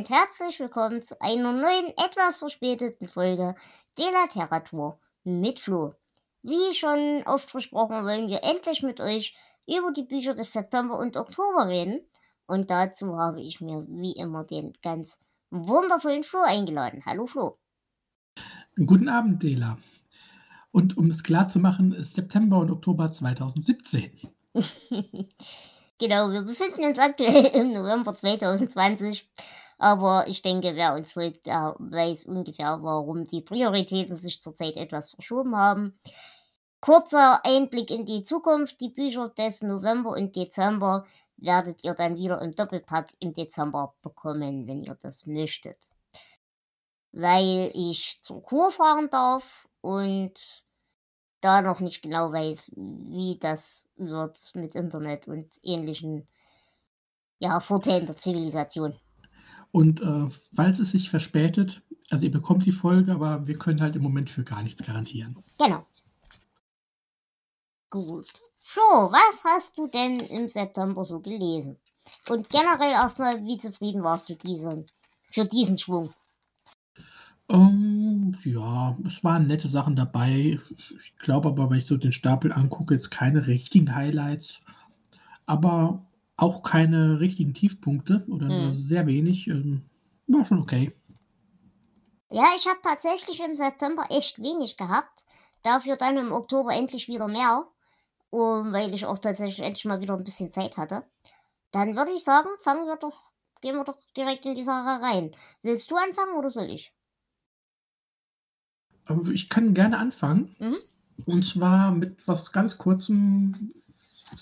Und herzlich willkommen zu einer neuen, etwas verspäteten Folge de la Literatur mit Flo. Wie schon oft versprochen, wollen wir endlich mit euch über die Bücher des September und Oktober reden. Und dazu habe ich mir wie immer den ganz wundervollen Flo eingeladen. Hallo Flo. Guten Abend, Dela. Und um es klar zu machen, ist September und Oktober 2017. genau, wir befinden uns aktuell im November 2020. Aber ich denke, wer uns folgt, der weiß ungefähr, warum die Prioritäten sich zurzeit etwas verschoben haben. Kurzer Einblick in die Zukunft. Die Bücher des November und Dezember werdet ihr dann wieder im Doppelpack im Dezember bekommen, wenn ihr das möchtet. Weil ich zur Kur fahren darf und da noch nicht genau weiß, wie das wird mit Internet und ähnlichen ja, Vorteilen der Zivilisation. Und äh, falls es sich verspätet, also ihr bekommt die Folge, aber wir können halt im Moment für gar nichts garantieren. Genau. Gut. So, was hast du denn im September so gelesen? Und generell erstmal, wie zufrieden warst du diesen, für diesen Schwung? Um, ähm, ja, es waren nette Sachen dabei. Ich glaube aber, wenn ich so den Stapel angucke, jetzt keine richtigen Highlights, aber auch keine richtigen Tiefpunkte oder nur Hm. sehr wenig. Ähm, war schon okay. Ja, ich habe tatsächlich im September echt wenig gehabt. Dafür dann im Oktober endlich wieder mehr. Und weil ich auch tatsächlich endlich mal wieder ein bisschen Zeit hatte. Dann würde ich sagen, fangen wir doch, gehen wir doch direkt in die Sache rein. Willst du anfangen oder soll ich? Ich kann gerne anfangen. Mhm. Und zwar mit was ganz Kurzem,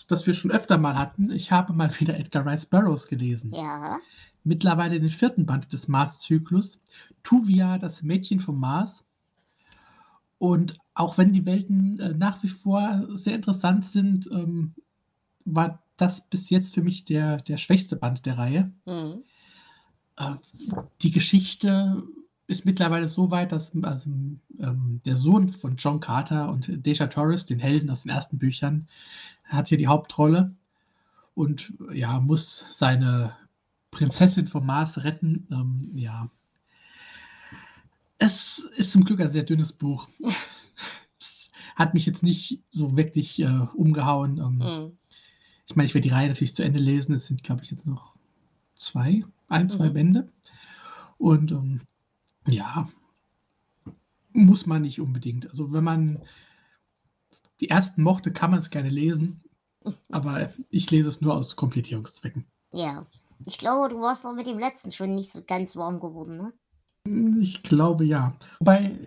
das wir schon öfter mal hatten. Ich habe mal wieder Edgar Rice Burroughs gelesen. Ja. Mittlerweile den vierten Band des Mars-Zyklus. Tuvia, das Mädchen vom Mars. Und auch wenn die Welten äh, nach wie vor sehr interessant sind, ähm, war das bis jetzt für mich der, der schwächste Band der Reihe. Hm. Äh, die Geschichte ist mittlerweile so weit, dass also, ähm, der Sohn von John Carter und Deja Torres, den Helden aus den ersten Büchern, hat hier die Hauptrolle und ja, muss seine Prinzessin vom Mars retten. Ähm, ja. Es ist zum Glück ein sehr dünnes Buch. es hat mich jetzt nicht so wirklich äh, umgehauen. Ähm, Hm. ich meine, ich werde die Reihe natürlich zu Ende lesen. Es sind, glaube ich, jetzt noch zwei, ein, zwei Mhm. Bände. Und ähm, ja, muss man nicht unbedingt. Also wenn man die ersten mochte, kann man es gerne lesen. Aber ich lese es nur aus Komplettierungszwecken. Ja. Ich glaube, du warst doch mit dem letzten schon nicht so ganz warm geworden, ne? Ich glaube ja. Wobei,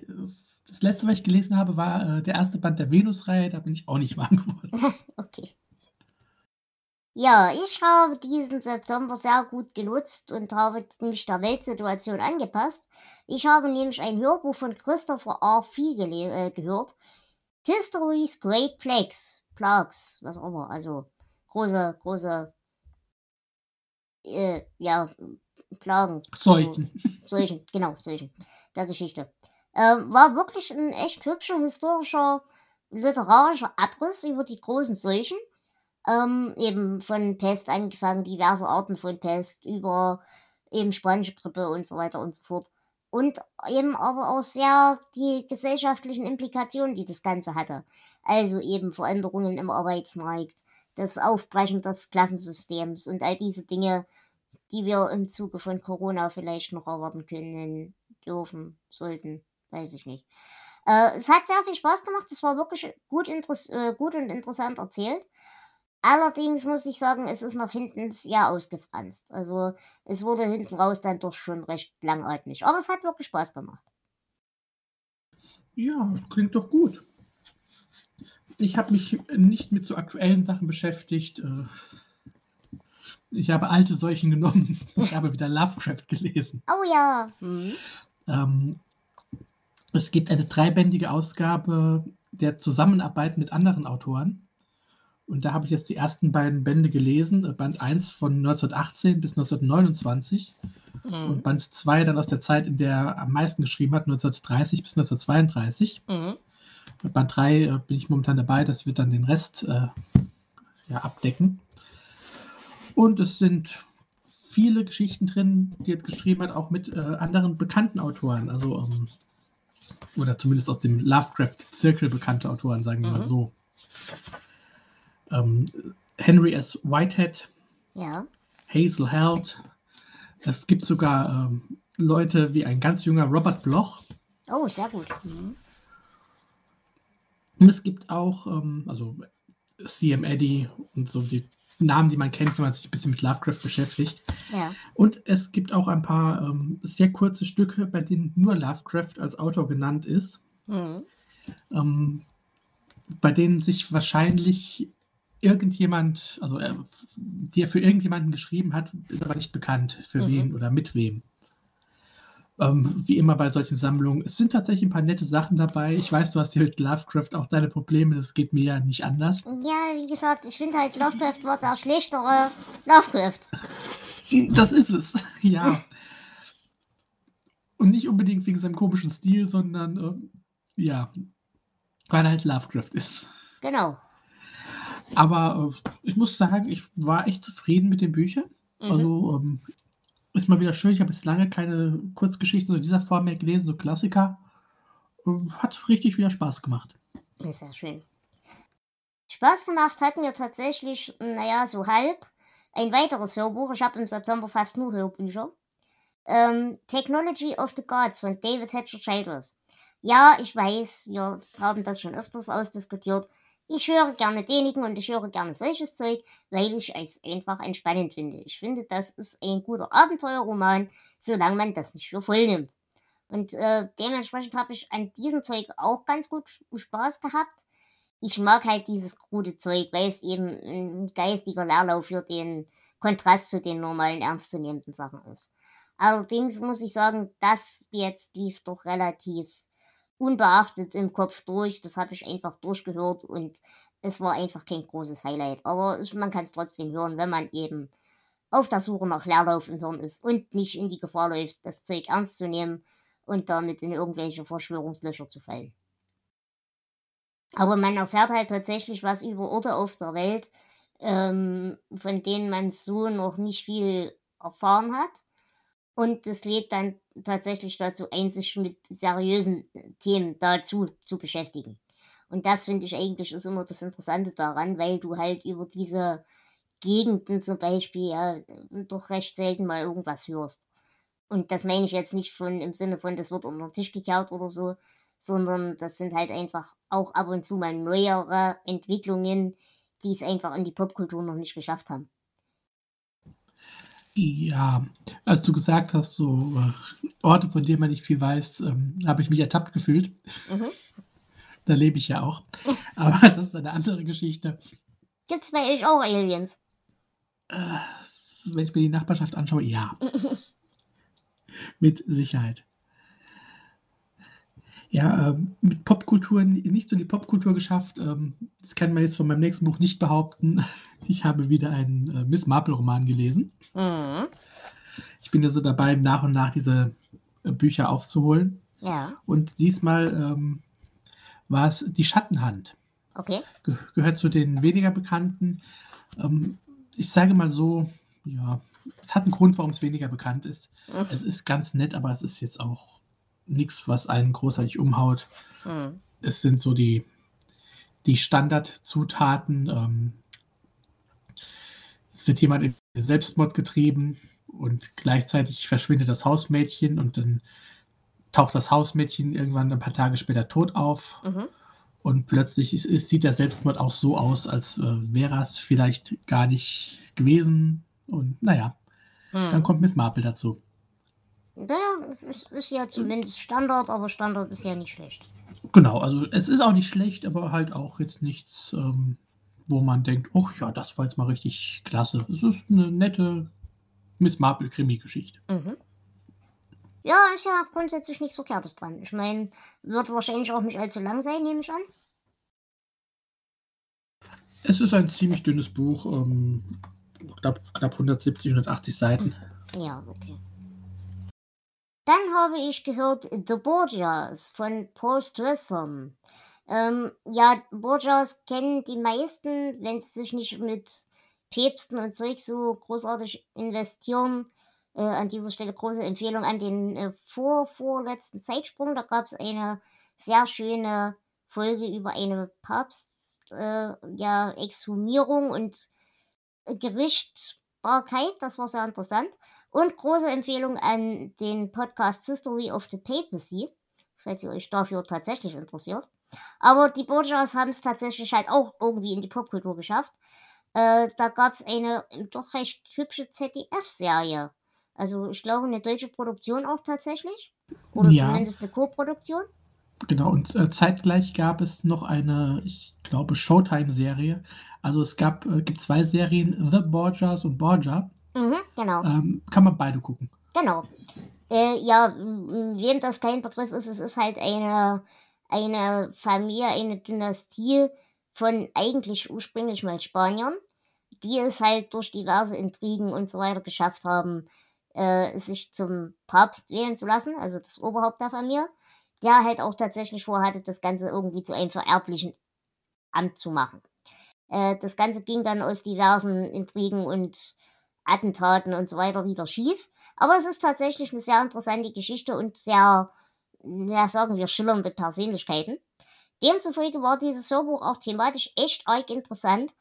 das letzte, was ich gelesen habe, war äh, der erste Band der Venus-Reihe. Da bin ich auch nicht warm geworden. Okay. Ja, ich habe diesen September sehr gut genutzt und habe mich der Weltsituation angepasst. Ich habe nämlich ein Hörbuch von Christopher R. Fee äh, gehört. History's Great Plagues. Plagues, was auch immer. Also große, große, äh, ja, Plagen. Also, Seuchen. genau, solchen, der Geschichte. Ähm, war wirklich ein echt hübscher, historischer, literarischer Abriss über die großen Seuchen. Ähm, eben von Pest angefangen, diverse Arten von Pest, über eben spanische Grippe und so weiter und so fort. Und eben aber auch sehr die gesellschaftlichen Implikationen, die das Ganze hatte. Also eben Veränderungen im Arbeitsmarkt, das Aufbrechen des Klassensystems und all diese Dinge, die wir im Zuge von Corona vielleicht noch erwarten können, dürfen, sollten, weiß ich nicht. Äh, es hat sehr viel Spaß gemacht, es war wirklich gut, äh, gut und interessant erzählt. Allerdings muss ich sagen, es ist nach hinten sehr ausgefranst. Also es wurde hinten raus dann doch schon recht langatmig. Aber es hat wirklich Spaß gemacht. Ja, klingt doch gut. Ich habe mich nicht mit so aktuellen Sachen beschäftigt. Äh, Ich habe alte Seuchen genommen. Ich habe wieder Lovecraft gelesen. Oh ja. Hm. Ähm, Es gibt eine dreibändige Ausgabe der Zusammenarbeit mit anderen Autoren. Und da habe ich jetzt die ersten beiden Bände gelesen. Band 1 von 1918 bis 1929 Mhm. und Band 2 dann aus der Zeit, in der er am meisten geschrieben hat, 1930 bis 1932. Mhm. Mit Band 3 äh, bin ich momentan dabei, das wird dann den Rest äh, ja, abdecken. Und es sind viele Geschichten drin, die er geschrieben hat, auch mit äh, anderen bekannten Autoren. Also, ähm, oder zumindest aus dem Lovecraft-Zirkel bekannte Autoren, sagen wir mal Mhm. so. Ähm, Henry S. Whitehead, Ja. Hazel Held. Es gibt sogar ähm, Leute wie ein ganz junger Robert Bloch. Oh, sehr gut. Mhm. Und es gibt auch, ähm, also CM Eddy und so die Namen, die man kennt, wenn man sich ein bisschen mit Lovecraft beschäftigt. Ja. Und es gibt auch ein paar ähm, sehr kurze Stücke, bei denen nur Lovecraft als Autor genannt ist, Mhm. ähm, bei denen sich wahrscheinlich irgendjemand, also äh, die er für irgendjemanden geschrieben hat, ist aber nicht bekannt, für Mhm. wen oder mit wem. Ähm, wie immer bei solchen Sammlungen. Es sind tatsächlich ein paar nette Sachen dabei. Ich weiß, du hast hier mit Lovecraft auch deine Probleme, das geht mir ja nicht anders. Ja, wie gesagt, ich finde halt, Lovecraft war der schlechtere Lovecraft. Das ist es, ja. Und nicht unbedingt wegen seinem komischen Stil, sondern ähm, ja, weil er halt Lovecraft ist. Genau. Aber äh, ich muss sagen, ich war echt zufrieden mit den Büchern. Mhm. Also ähm, ist mal wieder schön. Ich habe jetzt lange keine Kurzgeschichten in dieser Form mehr gelesen, so Klassiker. Ähm, hat richtig wieder Spaß gemacht. Ist ja schön. Spaß gemacht hat mir tatsächlich, naja, so halb, ein weiteres Hörbuch. Ich habe im September fast nur Hörbücher. Ähm, Technology of the Gods von David Hatcher Childress. Ja, ich weiß, wir haben das schon öfters ausdiskutiert. Ich höre gerne denigen und ich höre gerne solches Zeug, weil ich es einfach entspannend finde. Ich finde, das ist ein guter Abenteuerroman, solange man das nicht für voll nimmt. Und äh, dementsprechend habe ich an diesem Zeug auch ganz gut Spaß gehabt. Ich mag halt dieses krude Zeug, weil es eben ein geistiger Leerlauf für den Kontrast zu den normalen ernstzunehmenden Sachen ist. Allerdings muss ich sagen, das jetzt lief doch relativ unbeachtet im Kopf durch. Das habe ich einfach durchgehört und es war einfach kein großes Highlight. Aber man kann es trotzdem hören, wenn man eben auf der Suche nach Leerlauf im Hirn ist und nicht in die Gefahr läuft, das Zeug ernst zu nehmen und damit in irgendwelche Verschwörungslöcher zu fallen. Aber man erfährt halt tatsächlich was über Orte auf der Welt, ähm, von denen man so noch nicht viel erfahren hat. Und das lädt dann tatsächlich dazu ein, sich mit seriösen äh, Themen dazu zu beschäftigen. Und das finde ich eigentlich ist immer das Interessante daran, weil du halt über diese Gegenden zum Beispiel ja doch recht selten mal irgendwas hörst. Und das meine ich jetzt nicht von im Sinne von, das wird unter den Tisch gekehrt oder so, sondern das sind halt einfach auch ab und zu mal neuere Entwicklungen, die es einfach in die Popkultur noch nicht geschafft haben. Ja, als du gesagt hast, so äh, Orte, von denen man nicht viel weiß, ähm, habe ich mich ertappt gefühlt. Mhm. Da lebe ich ja auch. Aber das ist eine andere Geschichte. Gibt's bei euch auch Aliens? Äh, wenn ich mir die Nachbarschaft anschaue, ja. Mit Sicherheit. Ja, ähm, mit Popkultur nicht so die Popkultur geschafft. Ähm, das kann man jetzt von meinem nächsten Buch nicht behaupten. Ich habe wieder einen äh, Miss Marple-Roman gelesen. Mhm. Ich bin also dabei, nach und nach diese äh, Bücher aufzuholen. Ja, Und diesmal ähm, war es Die Schattenhand. okay. Ge gehört zu den weniger bekannten. Ähm, ich sage mal so, ja, es hat einen Grund, warum es weniger bekannt ist. Mhm. Es ist ganz nett, aber es ist jetzt auch nichts, was einen großartig umhaut. Mhm. Es sind so die, die Standardzutaten. Ähm, es wird jemand in Selbstmord getrieben und gleichzeitig verschwindet das Hausmädchen und dann taucht das Hausmädchen irgendwann ein paar Tage später tot auf. Mhm. Und plötzlich ist, ist, sieht der Selbstmord auch so aus, als äh, wäre es vielleicht gar nicht gewesen. Und naja, dann Mhm. kommt Miss Marple dazu. Naja, es ist ja zumindest Standard, aber Standard ist ja nicht schlecht. Genau, also es ist auch nicht schlecht, aber halt auch jetzt nichts, ähm, wo man denkt, oh ja, das war jetzt mal richtig klasse. Es ist eine nette Miss Marple-Krimi-Geschichte. Mhm. Ja, ist ja grundsätzlich nichts Verkehrtes dran. Ich meine, wird wahrscheinlich auch nicht allzu lang sein, nehme ich an. Es ist ein ziemlich dünnes Buch, ähm, knapp, knapp 170, 180 Seiten. Ja, okay. Dann habe ich gehört The Borgias von Paul Stresson. Ähm, ja, Borgias kennen die meisten, wenn sie sich nicht mit Päpsten und Zeug so großartig investieren. Äh, an dieser Stelle große Empfehlung an den äh, vor, vorletzten Zeitsprung. Da gab es eine sehr schöne Folge über eine Papst, äh, ja, Exhumierung und Gerichtbarkeit. Das war sehr interessant. Und große Empfehlung an den Podcast History of the Papacy, falls ihr euch dafür tatsächlich interessiert. Aber die Borgias haben es tatsächlich halt auch irgendwie in die Popkultur geschafft. Äh, da gab es eine doch recht hübsche ZDF-Serie. Also ich glaube eine deutsche Produktion auch tatsächlich. Oder Ja. zumindest eine Co-Produktion. Genau, und äh, zeitgleich gab es noch eine, ich glaube, Showtime-Serie. Also es gab, äh, gibt zwei Serien, The Borgias und Borgia. Mhm, genau. Ähm, kann man beide gucken. Genau. Äh, ja, wem das kein Begriff ist, es ist halt eine, eine Familie, eine Dynastie von eigentlich ursprünglich mal Spaniern, die es halt durch diverse Intrigen und so weiter geschafft haben, äh, sich zum Papst wählen zu lassen, also das Oberhaupt der Familie, der halt auch tatsächlich vorhatte, das Ganze irgendwie zu einem vererblichen Amt zu machen. Äh, das Ganze ging dann aus diversen Intrigen und Attentaten und so weiter wieder schief. Aber es ist tatsächlich eine sehr interessante Geschichte und sehr, ja, sagen wir, schillernde Persönlichkeiten. Demzufolge war dieses Hörbuch auch thematisch echt arg interessant.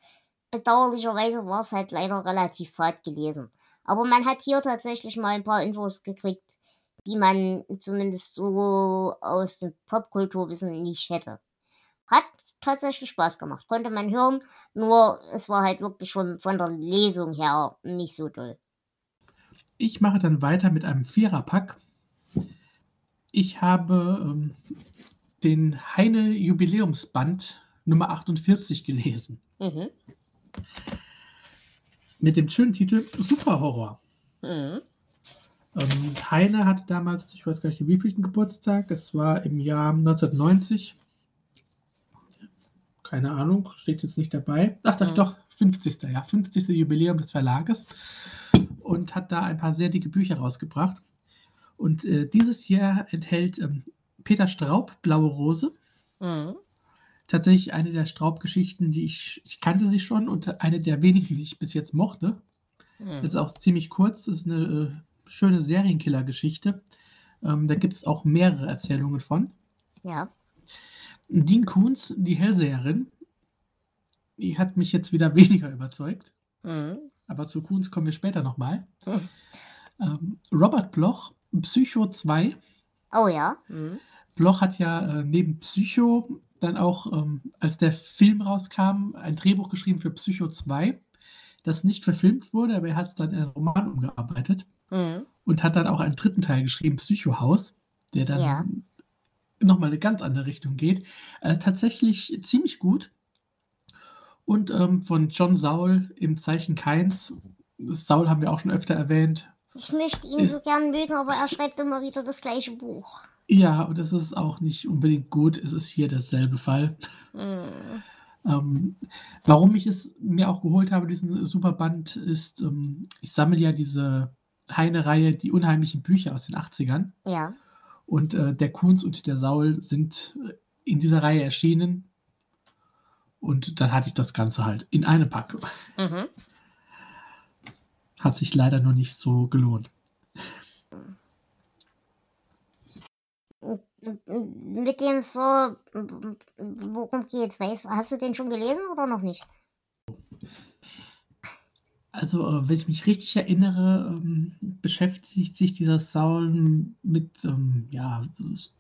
Bedauerlicherweise war es halt leider relativ fad gelesen. Aber man hat hier tatsächlich mal ein paar Infos gekriegt, die man zumindest so aus dem Popkulturwissen nicht hätte. Hat tatsächlich Spaß gemacht, konnte man hören, nur es war halt wirklich schon von der Lesung her nicht so doll. Ich mache dann weiter mit einem Viererpack. Ich habe ähm, den Heine Jubiläumsband Nummer 48 gelesen. Mhm. Mit dem schönen Titel Superhorror. Mhm. Ähm, Heine hatte damals, ich weiß gar nicht, wievielten Geburtstag. Es war im Jahr 1990. Keine Ahnung, steht jetzt nicht dabei. Ach, doch, Mhm. doch, 50. Ja, 50. Jubiläum des Verlages. Und hat da ein paar sehr dicke Bücher rausgebracht. Und äh, dieses Jahr enthält ähm, Peter Straub Blaue Rose. Mhm. Tatsächlich eine der Straub-Geschichten, die ich, ich kannte sie schon und eine der wenigen, die ich bis jetzt mochte. Mhm. Ist auch ziemlich kurz. Das ist eine äh, schöne Serienkiller-Geschichte. Ähm, da gibt es auch mehrere Erzählungen von. Ja. Dean Koons, die Hellseherin, die hat mich jetzt wieder weniger überzeugt. Mhm. Aber zu Koons kommen wir später nochmal. Mhm. Ähm, Robert Bloch, Psycho 2. Oh ja. Mhm. Bloch hat ja äh, neben Psycho dann auch, ähm, als der Film rauskam, ein Drehbuch geschrieben für Psycho 2, das nicht verfilmt wurde, aber er hat es dann in einen Roman umgearbeitet. Mhm. und hat dann auch einen dritten Teil geschrieben, Psycho House, der dann Ja. Nochmal eine ganz andere Richtung geht. Äh, tatsächlich ziemlich gut. Und ähm, von John Saul im Zeichen Keins. Saul haben wir auch schon öfter erwähnt. Ich möchte ihn Ist- so gern mögen, aber er schreibt immer wieder das gleiche Buch. Ja, und es ist auch nicht unbedingt gut. Es ist hier derselbe Fall. Mhm. Ähm, warum ich es mir auch geholt habe, diesen Superband, ist, ähm, ich sammle ja diese Heine-Reihe, die unheimlichen Bücher aus den 80ern. Ja. Und äh, der Kunz und der Saul sind äh, in dieser Reihe erschienen. Und dann hatte ich das Ganze halt in einem Pack. Mhm. Hat sich leider noch nicht so gelohnt. Mit dem so, worum geht's? Weißt, hast du den schon gelesen oder noch nicht? Also, äh, wenn ich mich richtig erinnere, ähm, beschäftigt sich dieser Saul mit, ähm, ja,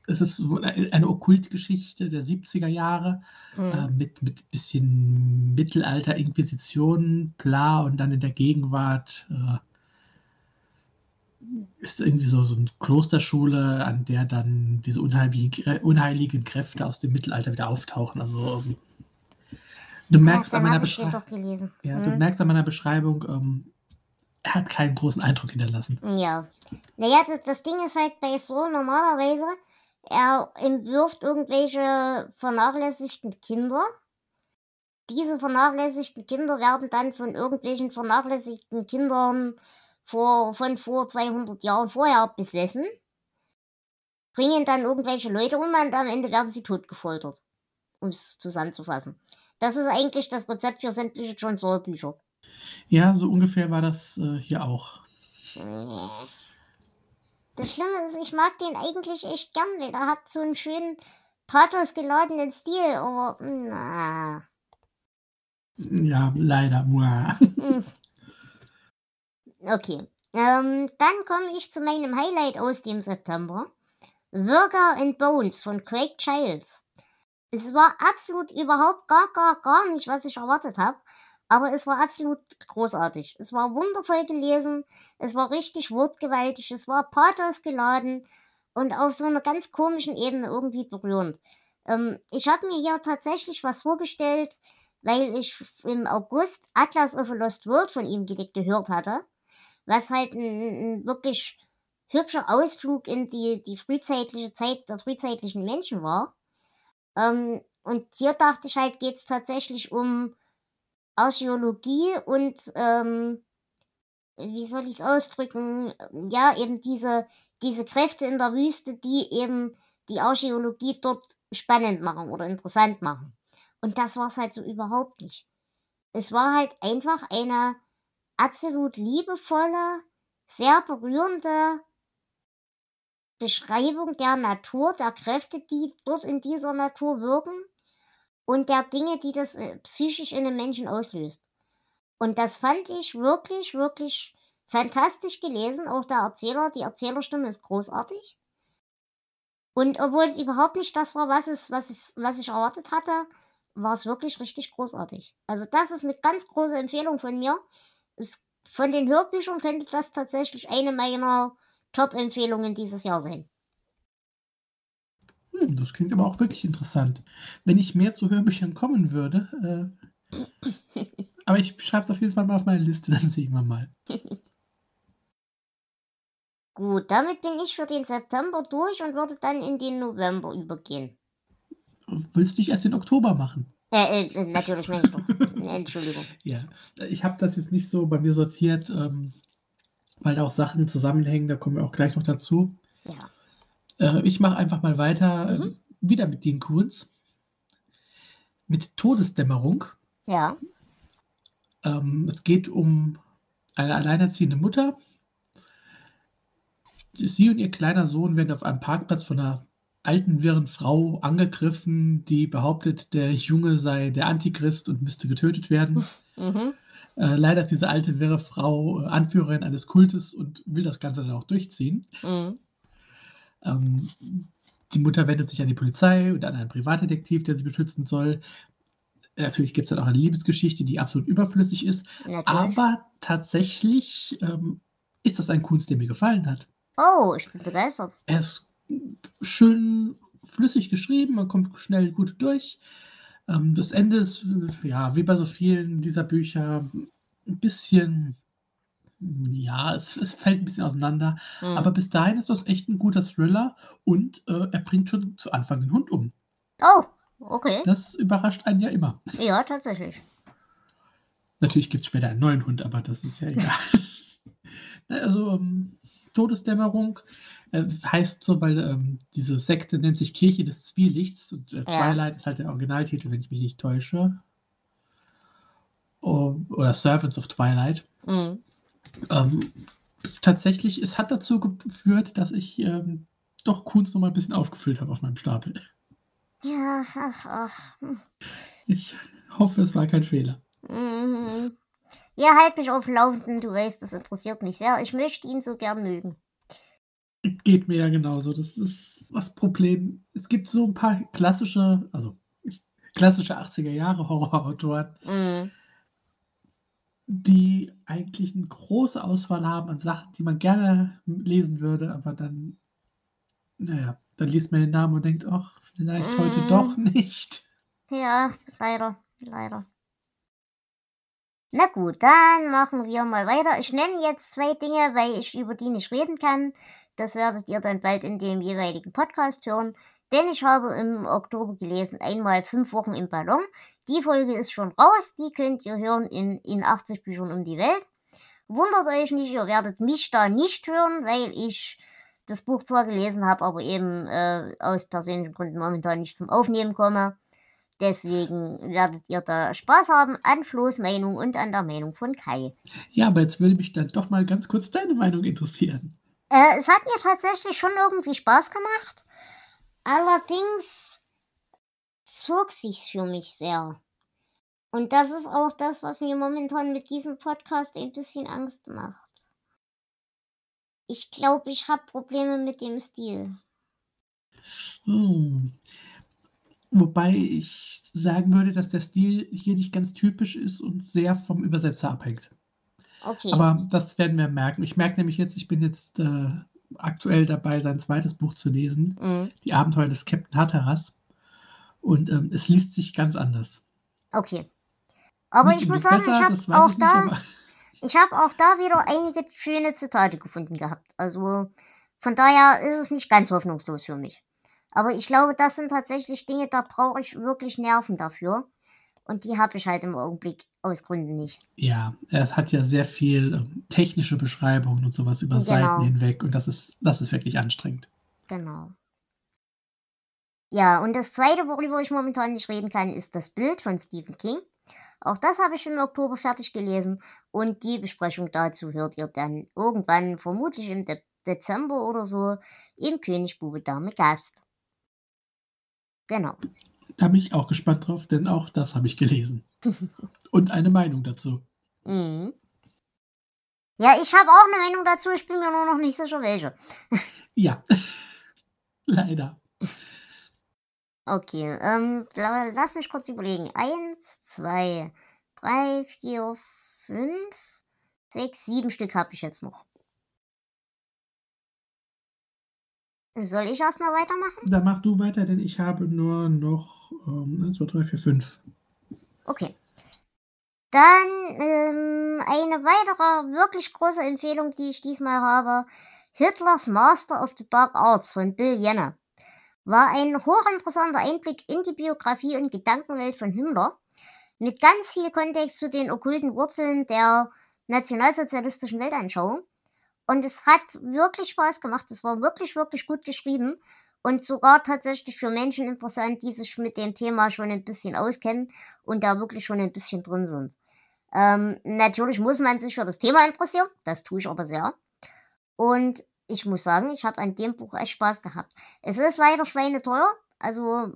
es ist- so eine, Okkultgeschichte der 70er Jahre. äh, Mhm. mit, mit bisschen Mittelalter, Inquisition, bla, und dann in der Gegenwart äh, ist irgendwie so, so eine Klosterschule, an der dann diese unheiligen Kräfte aus dem Mittelalter wieder auftauchen. Also ähm, du merkst an meiner. Ja, du Mhm. merkst an meiner Beschreibung, ähm, er hat keinen großen Eindruck hinterlassen. Ja. Naja, das, das Ding ist halt bei so normalerweise, er entwirft irgendwelche vernachlässigten Kinder. Diese vernachlässigten Kinder werden dann von irgendwelchen vernachlässigten Kindern vor, von vor 200 Jahren vorher besessen, bringen dann irgendwelche Leute um und am Ende werden sie totgefoltert. Um es zusammenzufassen. Das ist eigentlich das Rezept für sämtliche John Saul-Bücher. Ja, so ungefähr war das äh, hier auch. Das Schlimme ist, ich mag den eigentlich echt gern, weil er hat so einen schönen pathos geladenen Stil, aber na. Ja, leider. Hm. Okay. Ähm, dann komme ich zu meinem Highlight aus dem September. Virga and Bones von Craig Childs. Es war absolut überhaupt gar, gar, gar nicht, was ich erwartet habe. Aber es war absolut großartig. Es war wundervoll gelesen. Es war richtig wortgewaltig. Es war pathos geladen und auf so einer ganz komischen Ebene irgendwie berührend. Ähm, ich habe mir hier tatsächlich was vorgestellt, weil ich im August Atlas of a Lost World von ihm gehört hatte, was halt ein, ein wirklich hübscher Ausflug in die, die frühzeitliche Zeit der frühzeitlichen Menschen war. Ähm, und hier dachte ich halt, geht es tatsächlich um Archäologie und, ähm, wie soll ich es ausdrücken, ja, eben diese, diese Kräfte in der Wüste, die eben die Archäologie dort spannend machen oder interessant machen. Und das war es halt so überhaupt nicht. Es war halt einfach eine absolut liebevolle, sehr berührende Beschreibung der Natur, der Kräfte, die dort in dieser Natur wirken und der Dinge, die das äh, psychisch in den Menschen auslöst. Und das fand ich wirklich, wirklich fantastisch gelesen. Auch der Erzähler, die Erzählerstimme ist großartig. Und obwohl es überhaupt nicht das war, was, es, was, es, was ich erwartet hatte, war es wirklich richtig großartig. Also das ist eine ganz große Empfehlung von mir. Es, von den Hörbüchern könnte das tatsächlich eine meiner Top-Empfehlungen dieses Jahr sein. Hm, das klingt aber auch wirklich interessant. Wenn ich mehr zu Hörbüchern kommen würde, äh, aber ich schreibe es auf jeden Fall mal auf meine Liste, dann sehen wir mal. Gut, damit bin ich für den September durch und würde dann in den November übergehen. Willst du dich erst den Oktober machen? Äh, äh natürlich, Mensch, Entschuldigung. Ja, ich habe das jetzt nicht so bei mir sortiert. Ähm, weil da auch Sachen zusammenhängen, da kommen wir auch gleich noch dazu. Ja. Äh, ich mache einfach mal weiter, mhm. äh, wieder mit Dean Kuhns. Mit Todesdämmerung. Ja. Ähm, es geht um eine alleinerziehende Mutter. Sie und ihr kleiner Sohn werden auf einem Parkplatz von einer alten, wirren Frau angegriffen, die behauptet, der Junge sei der Antichrist und müsste getötet werden. Mhm. Äh, leider ist diese alte, wirre Frau äh, Anführerin eines Kultes und will das Ganze dann auch durchziehen. Mhm. Ähm, die Mutter wendet sich an die Polizei und an einen Privatdetektiv, der sie beschützen soll. Natürlich gibt es dann auch eine Liebesgeschichte, die absolut überflüssig ist. Natürlich. Aber tatsächlich ähm, ist das ein Kunst, der mir gefallen hat. Oh, ich bin begeistert. Er ist schön flüssig geschrieben, man kommt schnell gut durch. Ähm, das Ende ist, ja, wie bei so vielen dieser Bücher, ein bisschen, ja, es, es fällt ein bisschen auseinander. Mhm. Aber bis dahin ist das echt ein guter Thriller und äh, er bringt schon zu Anfang den Hund um. Oh, okay. Das überrascht einen ja immer. Ja, tatsächlich. Natürlich gibt es später einen neuen Hund, aber das ist ja egal. also, ähm, Todesdämmerung äh, heißt so, weil ähm, diese Sekte nennt sich Kirche des Zwielichts und äh, Twilight ist halt der Originaltitel, wenn ich mich nicht täusche. Oh, oder Servants of Twilight. Mhm. Ähm, tatsächlich, es hat dazu geführt, dass ich ähm, doch Kunst noch mal ein bisschen aufgefüllt habe auf meinem Stapel. Ja, ach, ach. Ich hoffe, es war kein Fehler. Mhm. Ja, halt mich auf Laufenden, du weißt, das interessiert mich sehr. Ich möchte ihn so gern mögen. Geht mir ja genauso. Das ist das Problem. Es gibt so ein paar klassische, also klassische 80er Jahre Horrorautoren, mhm. die eigentlich eine große Auswahl haben an Sachen, die man gerne lesen würde, aber dann, naja, dann liest man den Namen und denkt, ach, vielleicht mhm. heute doch nicht. Ja, leider, leider. Na gut, dann machen wir mal weiter. Ich nenne jetzt zwei Dinge, weil ich über die nicht reden kann. Das werdet ihr dann bald in dem jeweiligen Podcast hören. Denn ich habe im Oktober gelesen, einmal fünf Wochen im Ballon. Die Folge ist schon raus. Die könnt ihr hören in, in 80 Büchern um die Welt. Wundert euch nicht, ihr werdet mich da nicht hören, weil ich das Buch zwar gelesen habe, aber eben äh, aus persönlichen Gründen momentan nicht zum Aufnehmen komme. Deswegen werdet ihr da Spaß haben an Flo's Meinung und an der Meinung von Kai. Ja, aber jetzt würde mich dann doch mal ganz kurz deine Meinung interessieren. Äh, es hat mir tatsächlich schon irgendwie Spaß gemacht. Allerdings zog sich's für mich sehr. Und das ist auch das, was mir momentan mit diesem Podcast ein bisschen Angst macht. Ich glaube, ich habe Probleme mit dem Stil. Hm. Wobei ich sagen würde, dass der Stil hier nicht ganz typisch ist und sehr vom Übersetzer abhängt. Okay. Aber das werden wir merken. Ich merke nämlich jetzt, ich bin jetzt äh, aktuell dabei, sein zweites Buch zu lesen, Mhm. Die Abenteuer des Captain Hatteras. Und ähm, es liest sich ganz anders. Okay. Aber Nicht ich muss sagen, ich besser, habe das weiß auch ich nicht, da, ich habe auch da wieder einige schöne Zitate gefunden gehabt. Also von daher ist es nicht ganz hoffnungslos für mich. Aber ich glaube, das sind tatsächlich Dinge, da brauche ich wirklich Nerven dafür. Und die habe ich halt im Augenblick aus Gründen nicht. ja, es hat ja sehr viel ähm, technische Beschreibungen und sowas über Genau. Seiten hinweg. Und das ist, das ist wirklich anstrengend. Genau. Ja, und das zweite, worüber ich momentan nicht reden kann, ist das Bild von Stephen King. Auch das habe ich im Oktober fertig gelesen und die Besprechung dazu hört ihr dann irgendwann, vermutlich im De Dezember oder so, im König Bube Dame Gast. Genau. Da bin ich auch gespannt drauf, denn auch das habe ich gelesen. Und eine Meinung dazu. Mhm. Ja, ich habe auch eine Meinung dazu, ich bin mir nur noch nicht sicher, welche. Ja, leider. Okay, ähm, la- lass mich kurz überlegen. Eins, zwei, drei, vier, fünf, sechs, sieben Stück habe ich jetzt noch. Soll ich erstmal weitermachen? Da mach du weiter, denn ich habe nur noch ähm, 1, 2, 3, 4, 5. Okay. Dann ähm, eine weitere wirklich große Empfehlung, die ich diesmal habe. Hitlers Master of the Dark Arts von Bill Jenner. War ein hochinteressanter Einblick in die Biografie und Gedankenwelt von Himmler. Mit ganz viel Kontext zu den okkulten Wurzeln der nationalsozialistischen Weltanschauung. Und es hat wirklich Spaß gemacht. Es war wirklich, wirklich gut geschrieben. Und sogar tatsächlich für Menschen interessant, die sich mit dem Thema schon ein bisschen auskennen und da wirklich schon ein bisschen drin sind. Ähm, natürlich muss man sich für das Thema interessieren. Das tue ich aber sehr. Und ich muss sagen, ich habe an dem Buch echt Spaß gehabt. Es ist leider schweineteuer. Also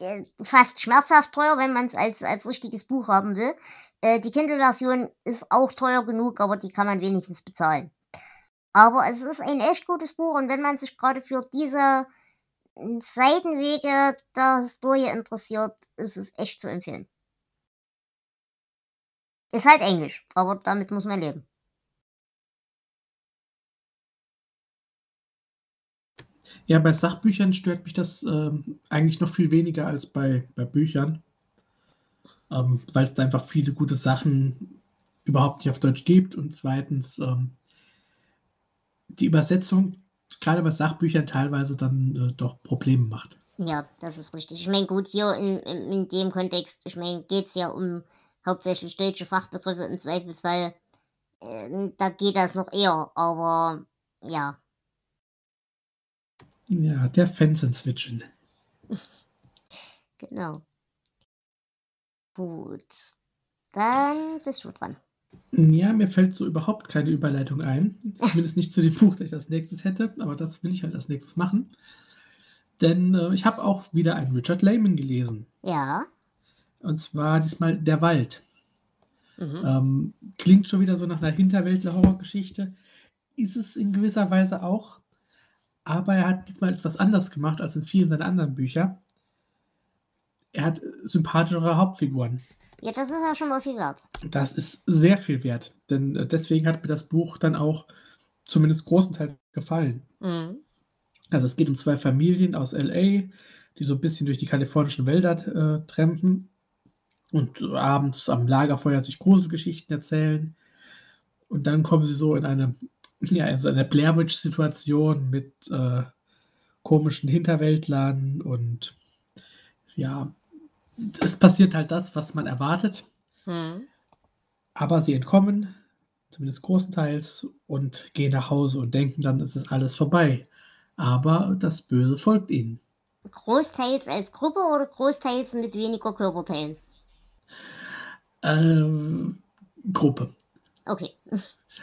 äh, fast schmerzhaft teuer, wenn man es als, als richtiges Buch haben will. Äh, die Kindle-Version ist auch teuer genug, aber die kann man wenigstens bezahlen. Aber es ist ein echt gutes Buch und wenn man sich gerade für diese Seitenwege der Historie interessiert, ist es echt zu empfehlen. Ist halt Englisch, aber damit muss man leben. Ja, bei Sachbüchern stört mich das ähm, eigentlich noch viel weniger als bei, bei Büchern, ähm, weil es da einfach viele gute Sachen überhaupt nicht auf Deutsch gibt und zweitens ähm, die Übersetzung gerade bei Sachbüchern teilweise dann äh, doch Probleme macht. Ja, das ist richtig. Ich meine, gut, hier in, in, in dem Kontext, ich meine, geht's ja um hauptsächlich deutsche Fachbegriffe im Zweifelsfall. Äh, da geht das noch eher, aber ja. Ja, der Fenster switchen. Genau. Gut. Dann bist du dran. Ja, mir fällt so überhaupt keine Überleitung ein. Zumindest nicht zu dem Buch, das ich als nächstes hätte, aber das will ich halt als nächstes machen. Denn äh, ich habe auch wieder einen Richard Lehman gelesen. Ja. Und zwar diesmal Der Wald. Mhm. Ähm, klingt schon wieder so nach einer Hinterwäldler-Horrorgeschichte. Ist es in gewisser Weise auch. Aber er hat diesmal etwas anders gemacht als in vielen seiner anderen Bücher. Er hat sympathischere Hauptfiguren. Ja, das ist ja schon mal viel wert. Das ist sehr viel wert. Denn äh, deswegen hat mir das Buch dann auch zumindest großenteils gefallen. Mhm. Also es geht um zwei Familien aus LA, die so ein bisschen durch die kalifornischen Wälder äh, trampen. und abends am Lagerfeuer sich Gruselgeschichten erzählen. Und dann kommen sie so in eine, ja, in so eine Blair Witch-Situation mit äh, komischen Hinterwäldlern und ja, es passiert halt das, was man erwartet. Hm. Aber sie entkommen, zumindest großenteils, und gehen nach Hause und denken dann, es ist alles vorbei. Aber das Böse folgt ihnen. Großteils als Gruppe oder großteils mit weniger Körperteilen? Ähm, Gruppe. Okay.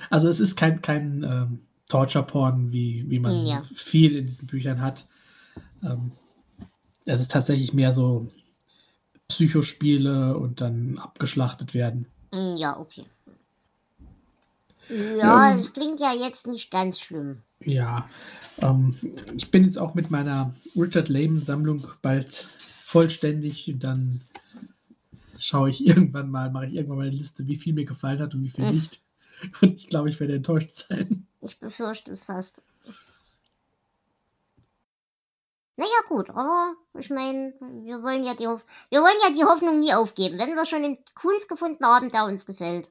Also es ist kein, kein ähm, Torture-Porn, wie, wie man Ja. viel in diesen Büchern hat. Ähm, es ist tatsächlich mehr so Psychospiele und dann abgeschlachtet werden. Hm, Ja, okay. Ja, Ähm. das klingt ja jetzt nicht ganz schlimm. Ja, ähm, ich bin jetzt auch mit meiner Richard Lehman-Sammlung bald vollständig und dann schaue ich irgendwann mal, mache ich irgendwann mal eine Liste, wie viel mir gefallen hat und wie viel Mhm. nicht. Und ich glaube, ich werde enttäuscht sein. Ich befürchte es fast. Naja, gut, aber ich meine, wir wollen ja die Hoff wir wollen ja die Hoffnung nie aufgeben. Wenn wir schon einen Kunst gefunden haben, der uns gefällt,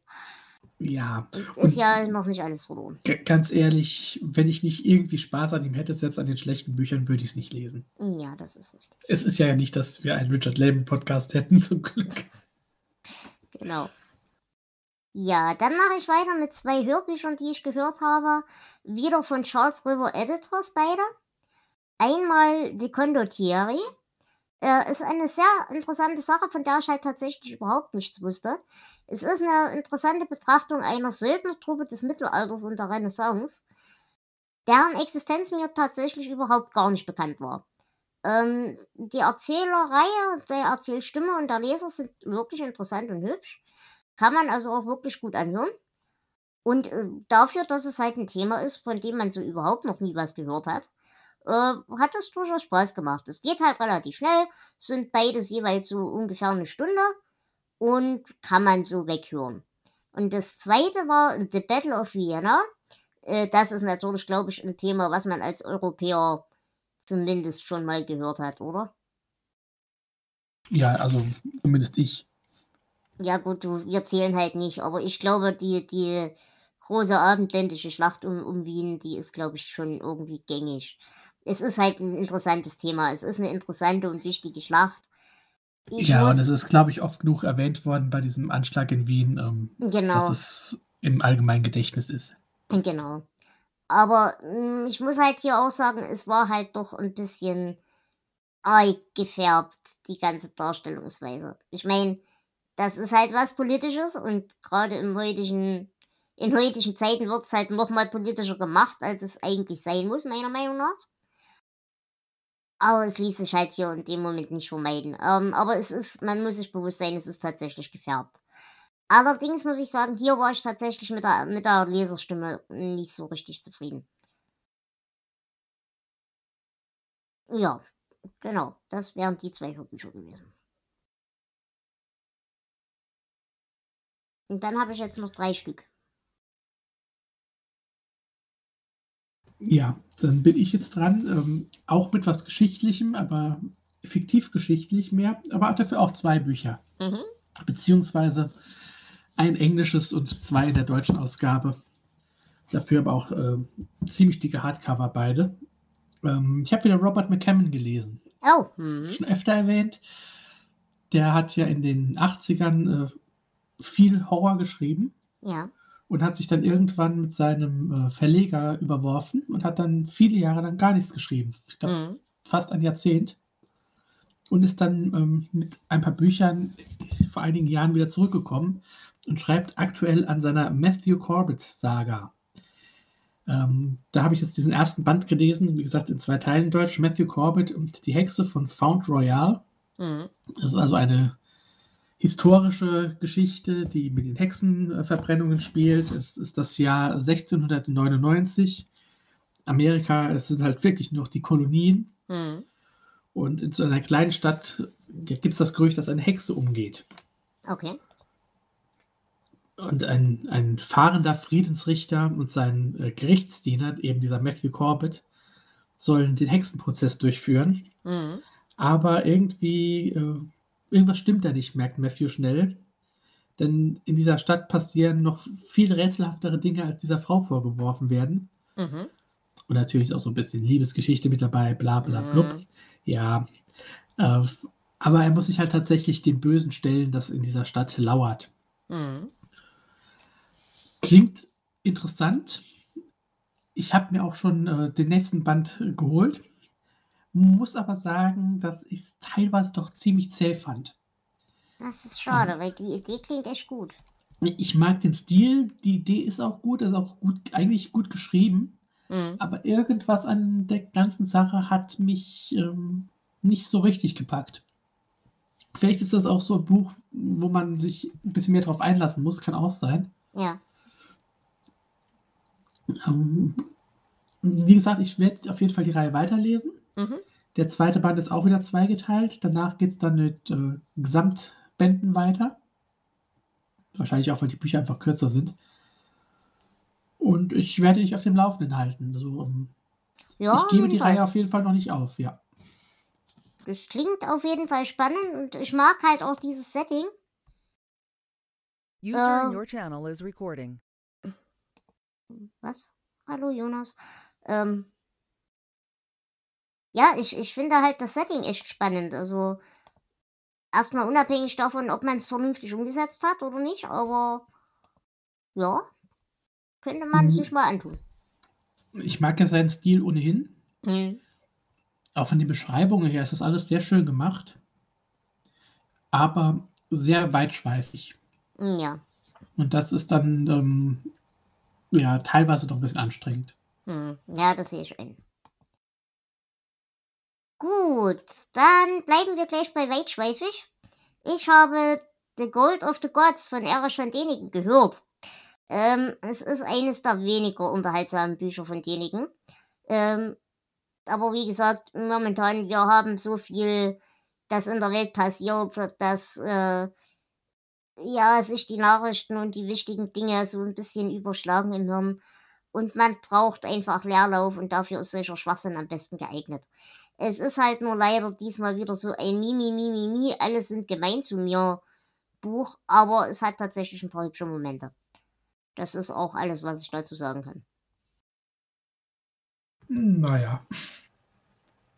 Ja, ist ja noch nicht alles verloren. ganz ehrlich, wenn ich nicht irgendwie Spaß an ihm hätte, selbst an den schlechten Büchern, würde ich es nicht lesen. Ja, das ist richtig. Es ist ja nicht, dass wir einen Richard Lehman-Podcast hätten, zum Glück. Genau. Ja, dann mache ich weiter mit zwei Hörbüchern, die ich gehört habe. Wieder von Charles River Editors beide. Einmal die Condottieri. Äh, ist eine sehr interessante Sache, von der ich halt tatsächlich überhaupt nichts wusste. Es ist eine interessante Betrachtung einer Söldnertruppe des Mittelalters und der Renaissance, deren Existenz mir tatsächlich überhaupt gar nicht bekannt war. Ähm, die Erzählerreihe, der Erzählstimme und der Leser sind wirklich interessant und hübsch. Kann man also auch wirklich gut anhören. Und äh, dafür, dass es halt ein Thema ist, von dem man so überhaupt noch nie was gehört hat, äh, hat es durchaus Spaß gemacht. Es geht halt relativ schnell, sind beides jeweils so ungefähr eine Stunde und kann man so weghören. Und das zweite war The Battle of Vienna. Äh, das ist natürlich, glaube ich, ein Thema, was man als Europäer zumindest schon mal gehört hat, oder? Ja, also zumindest ich. Ja gut, du, wir zählen halt nicht, aber ich glaube, die, die große abendländische Schlacht um, um Wien, die ist, glaube ich, schon irgendwie gängig. Es ist halt ein interessantes Thema. Es ist eine interessante und wichtige Schlacht. Ich ja, und es ist, glaube ich, oft genug erwähnt worden bei diesem Anschlag in Wien, ähm, genau, dass es im allgemeinen Gedächtnis ist. genau. Aber mh, ich muss halt hier auch sagen, es war halt doch ein bisschen arg gefärbt, die ganze Darstellungsweise. Ich meine, das ist halt was Politisches und gerade im heutigen, in heutigen Zeiten wird es halt noch mal politischer gemacht, als es eigentlich sein muss, meiner Meinung nach. Aber es ließ sich halt hier in dem Moment nicht vermeiden. Ähm, aber es ist, man muss sich bewusst sein, es ist tatsächlich gefärbt. Allerdings muss ich sagen, hier war ich tatsächlich mit der, mit der Leserstimme nicht so richtig zufrieden. Ja, genau. Das wären die zwei Hörbücher gewesen. Und dann habe ich jetzt noch drei Stück. Ja, dann bin ich jetzt dran. Ähm, auch mit was Geschichtlichem, aber fiktiv geschichtlich mehr, aber dafür auch zwei Bücher. Mhm. Beziehungsweise ein englisches und zwei in der deutschen Ausgabe. Dafür aber auch äh, ziemlich dicke Hardcover beide. Ähm, ich habe wieder Robert McCammon gelesen. Oh, hm. Schon öfter erwähnt. Der hat ja in den 80ern äh, viel Horror geschrieben Ja. Und hat sich dann irgendwann mit seinem äh, Verleger überworfen und hat dann viele Jahre lang gar nichts geschrieben. Ich glaube, Hm. fast ein Jahrzehnt. Und ist dann ähm, mit ein paar Büchern vor einigen Jahren wieder zurückgekommen und schreibt aktuell an seiner Matthew Corbett-Saga. Ähm, da habe ich jetzt diesen ersten Band gelesen, wie gesagt, in zwei Teilen Deutsch. Matthew Corbett und die Hexe von Found Royal. Hm. Das ist also eine historische Geschichte, die mit den Hexenverbrennungen spielt. Es ist das Jahr 1699. Amerika, es sind halt wirklich noch die Kolonien. Hm. Und in so einer kleinen Stadt gibt es das Gerücht, dass eine Hexe umgeht. Okay. Und ein, ein fahrender Friedensrichter und sein äh, Gerichtsdiener, eben dieser Matthew Corbett, sollen den Hexenprozess durchführen. Hm. Aber irgendwie äh, irgendwas stimmt da nicht, merkt Matthew schnell. Denn in dieser Stadt passieren noch viel rätselhaftere Dinge, als dieser Frau vorgeworfen werden. Mhm. Und natürlich ist auch so ein bisschen Liebesgeschichte mit dabei, bla bla blub. Mhm. Ja. Äh, aber er muss sich halt tatsächlich dem Bösen stellen, das in dieser Stadt lauert. Mhm. Klingt interessant. Ich habe mir auch schon äh, den nächsten Band geholt. Muss aber sagen, dass ich es teilweise doch ziemlich zäh fand. Das ist schade, weil die Idee klingt echt gut. Ich mag den Stil, die Idee ist auch gut, ist auch gut, eigentlich gut geschrieben. Mhm. Aber irgendwas an der ganzen Sache hat mich ähm, nicht so richtig gepackt. Vielleicht ist das auch so ein Buch, wo man sich ein bisschen mehr drauf einlassen muss, kann auch sein. Ja. Ähm, wie gesagt, ich werde auf jeden Fall die Reihe weiterlesen. Mhm. Der zweite Band ist auch wieder zweigeteilt. Danach geht es dann mit äh, Gesamtbänden weiter. Wahrscheinlich auch, weil die Bücher einfach kürzer sind. Und ich werde dich auf dem Laufenden halten. Also, ähm, Ja, ich gebe die Fall. Reihe auf jeden Fall noch nicht auf, ja. Das klingt auf jeden Fall spannend und ich mag halt auch dieses Setting. User in Äh. your channel is recording. Was? Hallo Jonas. Ähm, ja, ich, ich finde halt das Setting echt spannend. Also erstmal unabhängig davon, ob man es vernünftig umgesetzt hat oder nicht, aber ja, könnte man Mhm. sich mal antun. Ich mag ja seinen Stil ohnehin. Hm. Auch von den Beschreibungen her ist das alles sehr schön gemacht. Aber sehr weitschweifig. Ja. Und das ist dann ähm, ja teilweise doch ein bisschen anstrengend. Hm. Ja, das sehe ich ein. Gut, dann bleiben wir gleich bei weitschweifig. Ich habe The Gold of the Gods von Erich von Däniken gehört. Ähm, es ist eines der weniger unterhaltsamen Bücher von Däniken. Ähm, aber wie gesagt, momentan, wir haben so viel, das in der Welt passiert, dass äh, ja, sich die Nachrichten und die wichtigen Dinge so ein bisschen überschlagen im Hirn. Und man braucht einfach Leerlauf und dafür ist solcher Schwachsinn am besten geeignet. Es ist halt nur leider diesmal wieder so ein Mimi, Mimi, Mimi, alle sind gemein zu mir Buch, aber es hat tatsächlich ein paar hübsche Momente. Das ist auch alles, was ich dazu sagen kann. Naja.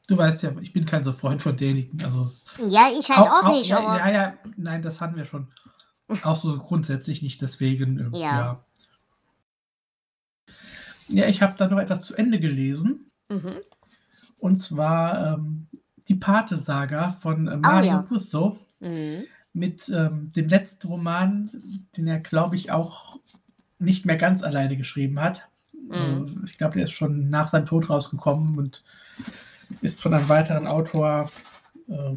Du weißt ja, ich bin kein so Freund von Däniken. Also Ja, ich halt auch, nicht, ja, aber ja, ja, nein, das hatten wir schon. Auch so grundsätzlich nicht, deswegen. äh, Ja. Ja, ja ich habe da noch etwas zu Ende gelesen. mhm. Und zwar ähm, die Pate-Saga von äh, Mario Oh ja. Puzo Mhm. mit ähm, dem letzten Roman, den er, glaube ich, auch nicht mehr ganz alleine geschrieben hat. Mhm. Äh, ich glaube, der ist schon nach seinem Tod rausgekommen und ist von einem weiteren Autor äh,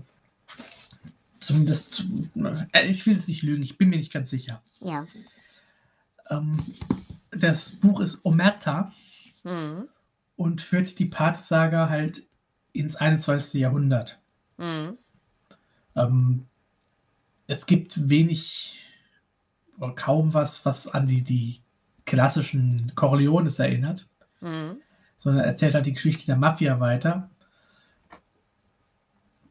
zumindest, zu- äh, ich will es nicht lügen, ich bin mir nicht ganz sicher. Ja. Ähm, das Buch ist Omerta Mhm. Und führt die Pate-Saga halt ins 21. Jahrhundert. Mhm. Ähm, es gibt wenig oder kaum was, was an die, die klassischen Corleones erinnert, Mhm. sondern erzählt halt die Geschichte der Mafia weiter.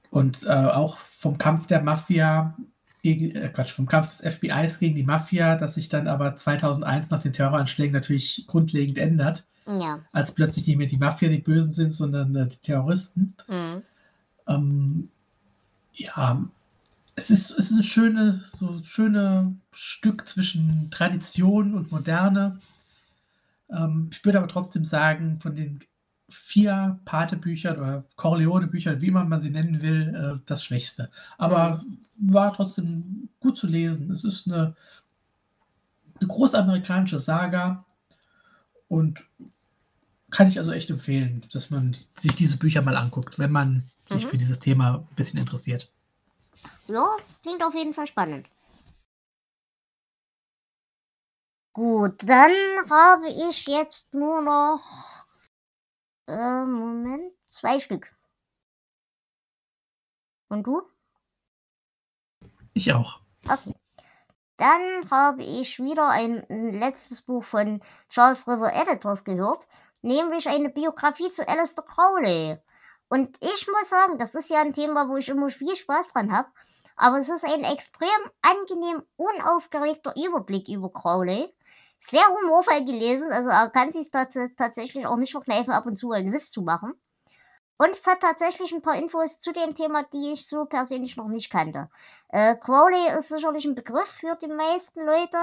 Und äh, auch vom Kampf der Mafia gegen, äh, Quatsch, vom Kampf des FBIs gegen die Mafia, das sich dann aber 2001 nach den Terroranschlägen natürlich grundlegend ändert, Ja. als plötzlich nicht mehr die Mafia die Bösen sind, sondern äh, die Terroristen. Mhm. Ähm, ja, es ist, es ist ein schöne, so schöne Stück zwischen Tradition und Moderne. Ähm, ich würde aber trotzdem sagen, von den vier Pate-Büchern oder Corleone-Büchern, wie immer man sie nennen will, äh, das Schwächste. Aber war trotzdem gut zu lesen. Es ist eine, eine große amerikanische Saga und kann ich also echt empfehlen, dass man sich diese Bücher mal anguckt, wenn man sich Mhm. für dieses Thema ein bisschen interessiert. Ja, klingt auf jeden Fall spannend. Gut, dann habe ich jetzt nur noch. Äh, Moment. Zwei Stück. Und du? Ich auch. Okay. Dann habe ich wieder ein, ein letztes Buch von Charles River Editors gehört, nämlich eine Biografie zu Alistair Crowley. Und ich muss sagen, das ist ja ein Thema, wo ich immer viel Spaß dran habe. aber es ist ein extrem angenehm unaufgeregter Überblick über Crowley. Sehr humorvoll gelesen, also er kann sich tats tatsächlich auch nicht verkneifen, ab und zu einen Witz zu machen. Und es hat tatsächlich ein paar Infos zu dem Thema, die ich so persönlich noch nicht kannte. Äh, Crowley ist sicherlich ein Begriff für die meisten Leute.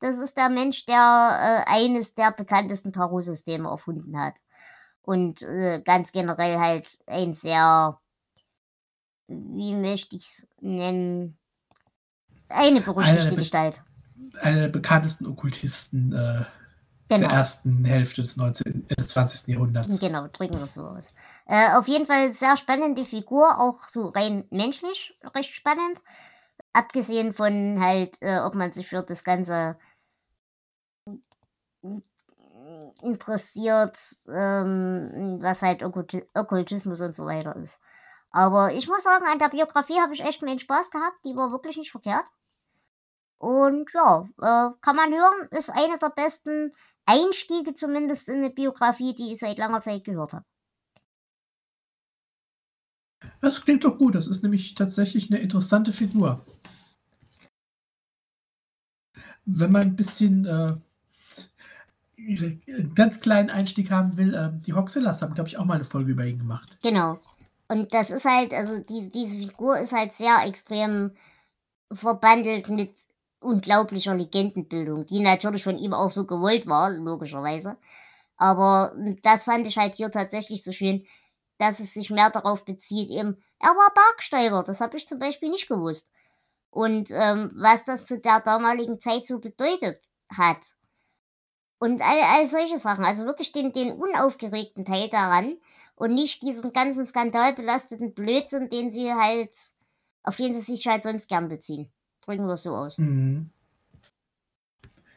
Das ist der Mensch, der äh, eines der bekanntesten Tarot-Systeme erfunden hat. Und äh, ganz generell halt ein sehr, wie möchte ich es nennen, eine berüchtigte Gestalt. Einer der bekanntesten Okkultisten äh, Genau. der ersten Hälfte des, 19, äh, des 20. Jahrhunderts. Genau, drücken wir es so aus. Äh, auf jeden Fall sehr spannende Figur, auch so rein menschlich recht spannend. Abgesehen von halt, äh, ob man sich für das Ganze interessiert, ähm, was halt Okkulti- Okkultismus und so weiter ist. Aber ich muss sagen, an der Biografie habe ich echt meinen Spaß gehabt. Die war wirklich nicht verkehrt. Und ja, äh, kann man hören, ist eine der besten Einstiege zumindest in eine Biografie, die ich seit langer Zeit gehört habe. Das klingt doch gut. Das ist nämlich tatsächlich eine interessante Figur. Wenn man ein bisschen äh, einen ganz kleinen Einstieg haben will, äh, die Hoxillas haben, glaube ich, auch mal eine Folge über ihn gemacht. Genau. Und das ist halt, also diese, diese Figur ist halt sehr extrem verbandelt mit unglaublicher Legendenbildung, die natürlich von ihm auch so gewollt war, logischerweise. Aber das fand ich halt hier tatsächlich so schön, dass es sich mehr darauf bezieht, eben, er war Bergsteiger, das habe ich zum Beispiel nicht gewusst. Und ähm, was das zu der damaligen Zeit so bedeutet hat. Und all, all solche Sachen, also wirklich den, den unaufgeregten Teil daran und nicht diesen ganzen skandalbelasteten Blödsinn, den sie halt, auf den sie sich halt sonst gern beziehen. Drücken wir es so aus. Mhm.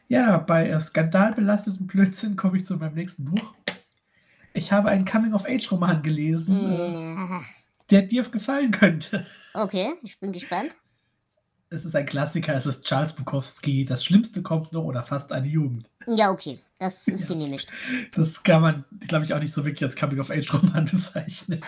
Ja, bei äh, skandalbelasteten Blödsinn komme ich zu meinem nächsten Buch. Ich habe einen Coming-of-Age-Roman gelesen, äh, Mm, der dir gefallen könnte. Okay, ich bin gespannt. Es ist ein Klassiker, es ist Charles Bukowski, Das Schlimmste kommt noch oder fast eine Jugend. Ja, okay, das ist genehmigt. Das kann man, glaube ich, auch nicht so wirklich als Coming-of-Age-Roman bezeichnen.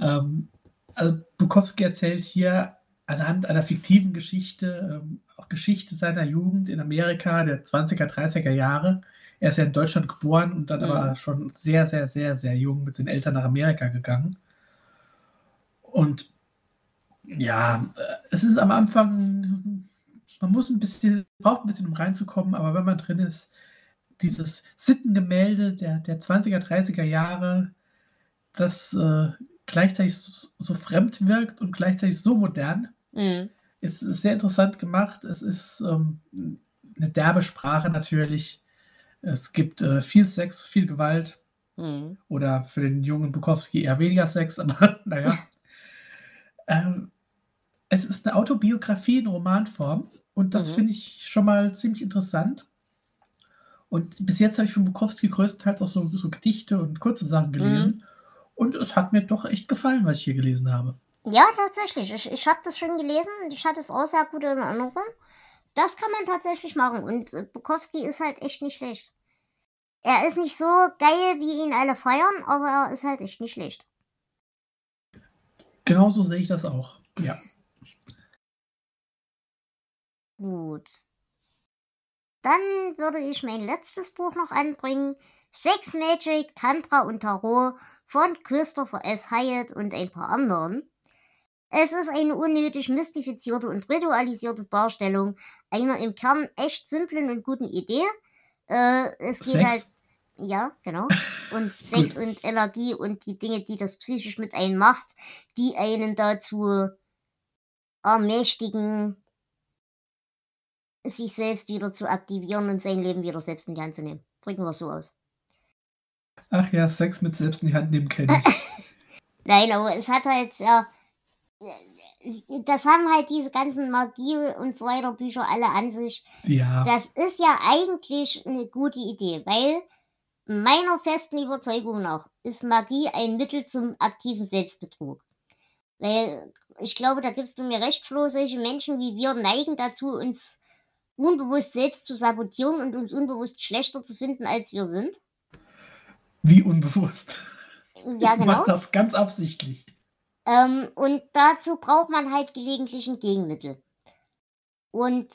Ähm, also Bukowski erzählt hier anhand einer fiktiven Geschichte, ähm, auch Geschichte seiner Jugend in Amerika der 20er, 30er Jahre. Er ist ja in Deutschland geboren und dann Mhm. aber schon sehr, sehr, sehr, sehr jung mit seinen Eltern nach Amerika gegangen. Und ja, äh, es ist am Anfang, man muss ein bisschen, braucht ein bisschen, um reinzukommen, aber wenn man drin ist, dieses Sittengemälde der, der 20er, 30er Jahre, das äh, gleichzeitig so, so fremd wirkt und gleichzeitig so modern, Mhm. ist, ist sehr interessant gemacht. Es ist ähm, eine derbe Sprache natürlich. Es gibt äh, viel Sex, viel Gewalt Mhm. oder für den jungen Bukowski eher weniger Sex, aber naja. ähm, ist eine Autobiografie in Romanform und das Mhm. finde ich schon mal ziemlich interessant. Und bis jetzt habe ich von Bukowski größtenteils auch so, so Gedichte und kurze Sachen gelesen. Und es hat mir doch echt gefallen, was ich hier gelesen habe. Ja, tatsächlich. Ich, ich habe das schon gelesen und ich hatte es auch sehr gut in Erinnerung. Das kann man tatsächlich machen und Bukowski ist halt echt nicht schlecht. Er ist nicht so geil, wie ihn alle feiern, aber er ist halt echt nicht schlecht. Genauso sehe ich das auch. Ja. Gut. Dann würde ich mein letztes Buch noch anbringen. Sex Magic, Tantra und Tarot von Christopher S. Hyatt und ein paar anderen. Es ist eine unnötig mystifizierte und ritualisierte Darstellung einer im Kern echt simplen und guten Idee. Äh, es geht halt, Sex. ja, genau. Und Sex und Energie und die Dinge, die das psychisch mit einem macht, die einen dazu ermächtigen, sich selbst wieder zu aktivieren und sein Leben wieder selbst in die Hand zu nehmen. Drücken wir es so aus. Ach ja, Sex mit selbst in die Hand nehmen kenne ich. Nein, aber es hat halt, ja, das haben halt diese ganzen Magie und so weiter Bücher alle an sich. Ja. Das ist ja eigentlich eine gute Idee, weil meiner festen Überzeugung nach ist Magie ein Mittel zum aktiven Selbstbetrug. Weil ich glaube, da gibst du mir recht, Flo, solche Menschen wie wir neigen dazu, uns unbewusst selbst zu sabotieren und uns unbewusst schlechter zu finden, als wir sind. Wie unbewusst. Ja, ich mach genau. das ganz absichtlich. Ähm, und dazu braucht man halt gelegentlich ein Gegenmittel. Und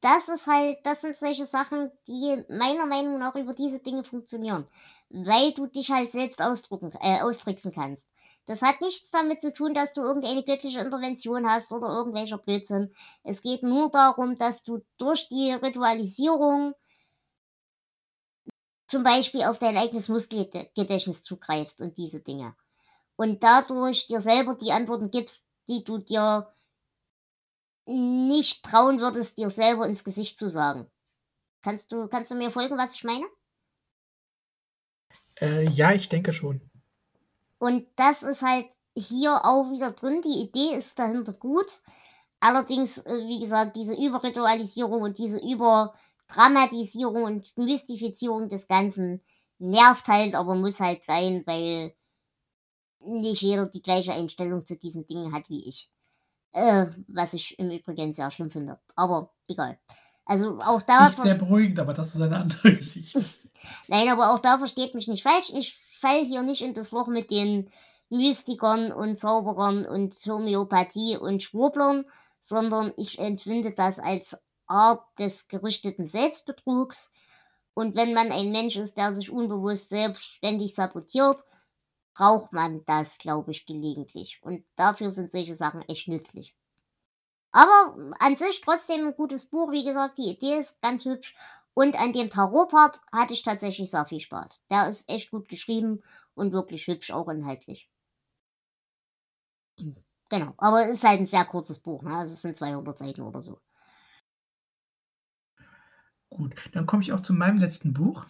das ist halt, das sind solche Sachen, die meiner Meinung nach über diese Dinge funktionieren. Weil du dich halt selbst ausdrucken, äh, austricksen kannst. Das hat nichts damit zu tun, dass du irgendeine göttliche Intervention hast oder irgendwelcher Blödsinn. Es geht nur darum, dass du durch die Ritualisierung zum Beispiel auf dein eigenes Muskelgedächtnis zugreifst und diese Dinge. Und dadurch dir selber die Antworten gibst, die du dir nicht trauen würdest, dir selber ins Gesicht zu sagen. Kannst du, kannst du mir folgen, was ich meine? Äh, ja, ich denke schon. Und das ist halt hier auch wieder drin. Die Idee ist dahinter gut. Allerdings, äh, wie gesagt, diese Überritualisierung und diese Überdramatisierung und Mystifizierung des Ganzen nervt halt, aber muss halt sein, weil nicht jeder die gleiche Einstellung zu diesen Dingen hat wie ich. Äh, was ich im Übrigen sehr schlimm finde. Aber egal. Also auch da. Nicht sehr beruhigend, aber das ist eine andere Geschichte. Nein, aber auch da versteht mich nicht falsch. Ich falle hier nicht in das Loch mit den Mystikern und Zauberern und Homöopathie und Schwurblern, sondern ich empfinde das als Art des gerichteten Selbstbetrugs. Und wenn man ein Mensch ist, der sich unbewusst selbstständig sabotiert, braucht man das, glaube ich, gelegentlich. Und dafür sind solche Sachen echt nützlich. Aber an sich trotzdem ein gutes Buch. Wie gesagt, die Idee ist ganz hübsch. Und an dem Tarot-Part hatte ich tatsächlich sehr viel Spaß. Der ist echt gut geschrieben und wirklich hübsch, auch inhaltlich. Genau, aber es ist halt ein sehr kurzes Buch. Ne? Also es sind 200 Seiten oder so. Gut, dann komme ich auch zu meinem letzten Buch.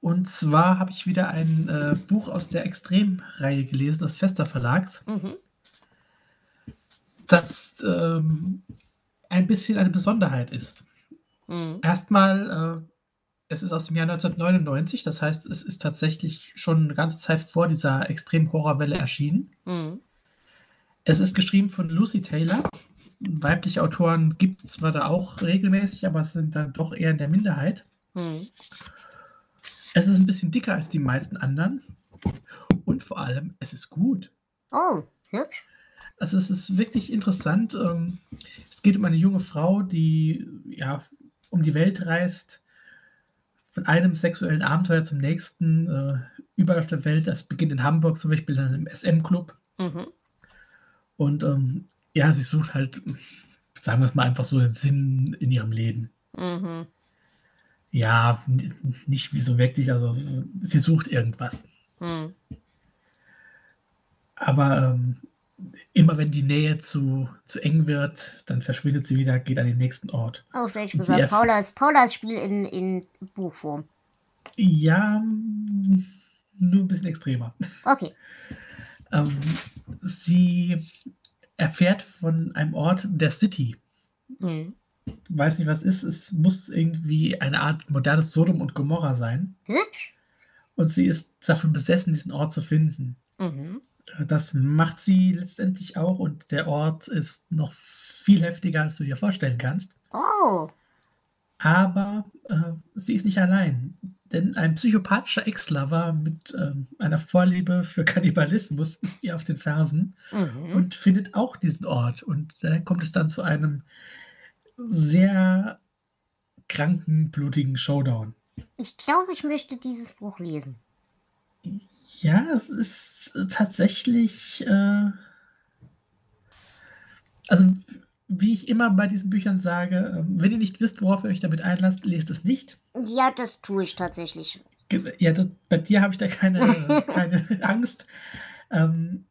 Und zwar habe ich wieder ein äh, Buch aus der Extremreihe gelesen, des Fester Verlags, mhm. das ähm, ein bisschen eine Besonderheit ist. Mhm. Erstmal, äh, es ist aus dem Jahr 1999, das heißt, es ist tatsächlich schon eine ganze Zeit vor dieser Extrem-Horrorwelle erschienen. Mhm. Es ist geschrieben von Lucy Taylor. Weibliche Autoren gibt es zwar da auch regelmäßig, aber es sind dann doch eher in der Minderheit. Mhm. Es ist ein bisschen dicker als die meisten anderen. Und vor allem, es ist gut. Oh, hübsch. Also es ist wirklich interessant. Ähm, es geht um eine junge Frau, die ja um die Welt reist, von einem sexuellen Abenteuer zum nächsten, äh, überall auf der Welt. Das beginnt in Hamburg zum Beispiel in einem SM-Club. Mhm. Und ähm, ja, sie sucht halt, sagen wir es mal einfach so, den Sinn in ihrem Leben. Mhm. Ja, nicht wie so wirklich, also sie sucht irgendwas. Hm. Aber ähm, immer wenn die Nähe zu, zu eng wird, dann verschwindet sie wieder, geht an den nächsten Ort. Oh, ich gesagt, Paulas, Paulas Spiel in, in Buchform. Ja, nur ein bisschen extremer. Okay. ähm, sie erfährt von einem Ort der City. Mhm weiß nicht, was ist. Es muss irgendwie eine Art modernes Sodom und Gomorra sein. Hübsch. Und sie ist davon besessen, diesen Ort zu finden. Mhm. Das macht sie letztendlich auch und der Ort ist noch viel heftiger, als du dir vorstellen kannst. Oh. Aber äh, sie ist nicht allein. Denn ein psychopathischer Ex-Lover mit ähm, einer Vorliebe für Kannibalismus ist ihr auf den Fersen mhm. und findet auch diesen Ort. Und da kommt es dann zu einem sehr kranken, blutigen Showdown. Ich glaube, ich möchte dieses Buch lesen. Ja, es ist tatsächlich. Äh, also, wie ich immer bei diesen Büchern sage, ähm, wenn ihr nicht wisst, worauf ihr euch damit einlasst, lest es nicht. Ja, das tue ich tatsächlich. Ja, das, bei dir habe ich da keine, keine Angst. Ähm,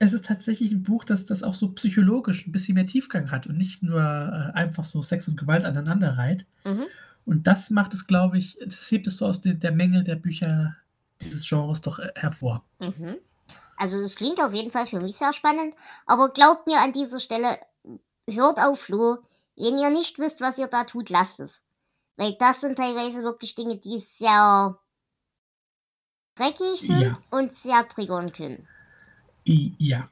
es ist tatsächlich ein Buch, das das auch so psychologisch ein bisschen mehr Tiefgang hat und nicht nur äh, einfach so Sex und Gewalt aneinander reiht. Mhm. Und das macht es, glaube ich, das hebt es so aus der, der Menge der Bücher dieses Genres doch äh, hervor. Mhm. Also es klingt auf jeden Fall für mich sehr spannend, aber glaubt mir an dieser Stelle, hört auf Flo, wenn ihr nicht wisst, was ihr da tut, lasst es. Weil das sind teilweise wirklich Dinge, die sehr dreckig sind ja. und sehr triggern können. Ja.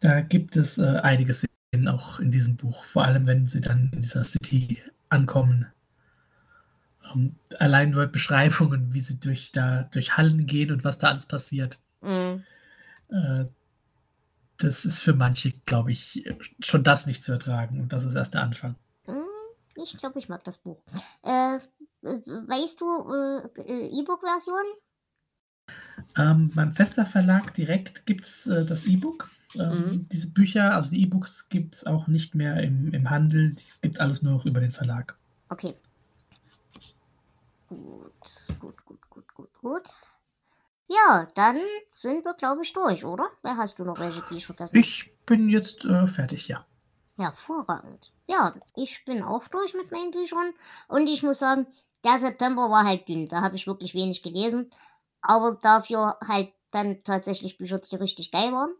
Da gibt es äh, einige Szenen auch in diesem Buch, vor allem wenn sie dann in dieser City ankommen. Ähm, allein nur Beschreibungen, wie sie durch, da, durch Hallen gehen und was da alles passiert. Mhm. Äh, das ist für manche, glaube ich, schon das nicht zu ertragen. Und das ist erst der Anfang. Hm, Ich glaube, ich mag das Buch. Äh, weißt du, äh, E-Book-Version? Ähm, beim Fester Verlag direkt gibt es äh, das E-Book. Ähm, Mhm. Diese Bücher, also die E-Books, gibt es auch nicht mehr im, im Handel. Es gibt alles nur noch über den Verlag. Okay. Gut, gut, gut, gut, gut, gut. Ja, dann sind wir, glaube ich, durch, oder? Wer hast du noch welche, die ich vergessen? Ich bin jetzt äh, fertig, ja. Hervorragend. Ja, ich bin auch durch mit meinen Büchern. Und ich muss sagen, der September war halt dünn. Da habe ich wirklich wenig gelesen. Aber dafür halt dann tatsächlich Bücher, die richtig geil waren.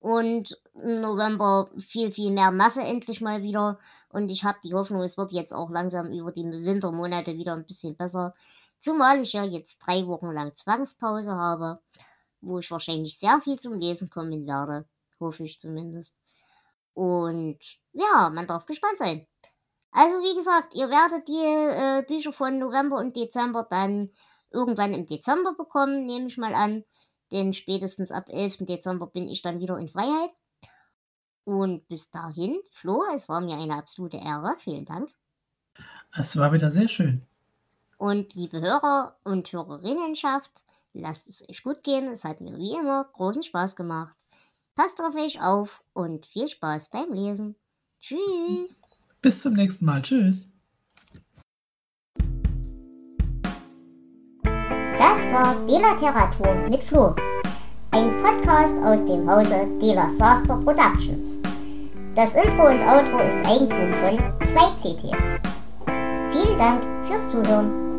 Und im November viel, viel mehr Masse endlich mal wieder. Und ich habe die Hoffnung, es wird jetzt auch langsam über die Wintermonate wieder ein bisschen besser. Zumal ich ja jetzt drei Wochen lang Zwangspause habe, wo ich wahrscheinlich sehr viel zum Lesen kommen werde. Hoffe ich zumindest. Und ja, man darf gespannt sein. Also wie gesagt, ihr werdet die äh, Bücher von November und Dezember dann irgendwann im Dezember bekommen, nehme ich mal an. Denn spätestens ab 11. Dezember bin ich dann wieder in Freiheit. Und bis dahin, Flo, es war mir eine absolute Ehre. Vielen Dank. Es war wieder sehr schön. Und liebe Hörer und Hörerinnenschaft, lasst es euch gut gehen. Es hat mir wie immer großen Spaß gemacht. Passt auf euch auf und viel Spaß beim Lesen. Tschüss. Bis zum nächsten Mal. Tschüss. Das war Delateratur mit Flo. Ein Podcast aus dem Hause Dela Saster Productions. Das Intro und Outro ist Eigentum von 2CT. Vielen Dank fürs Zuhören.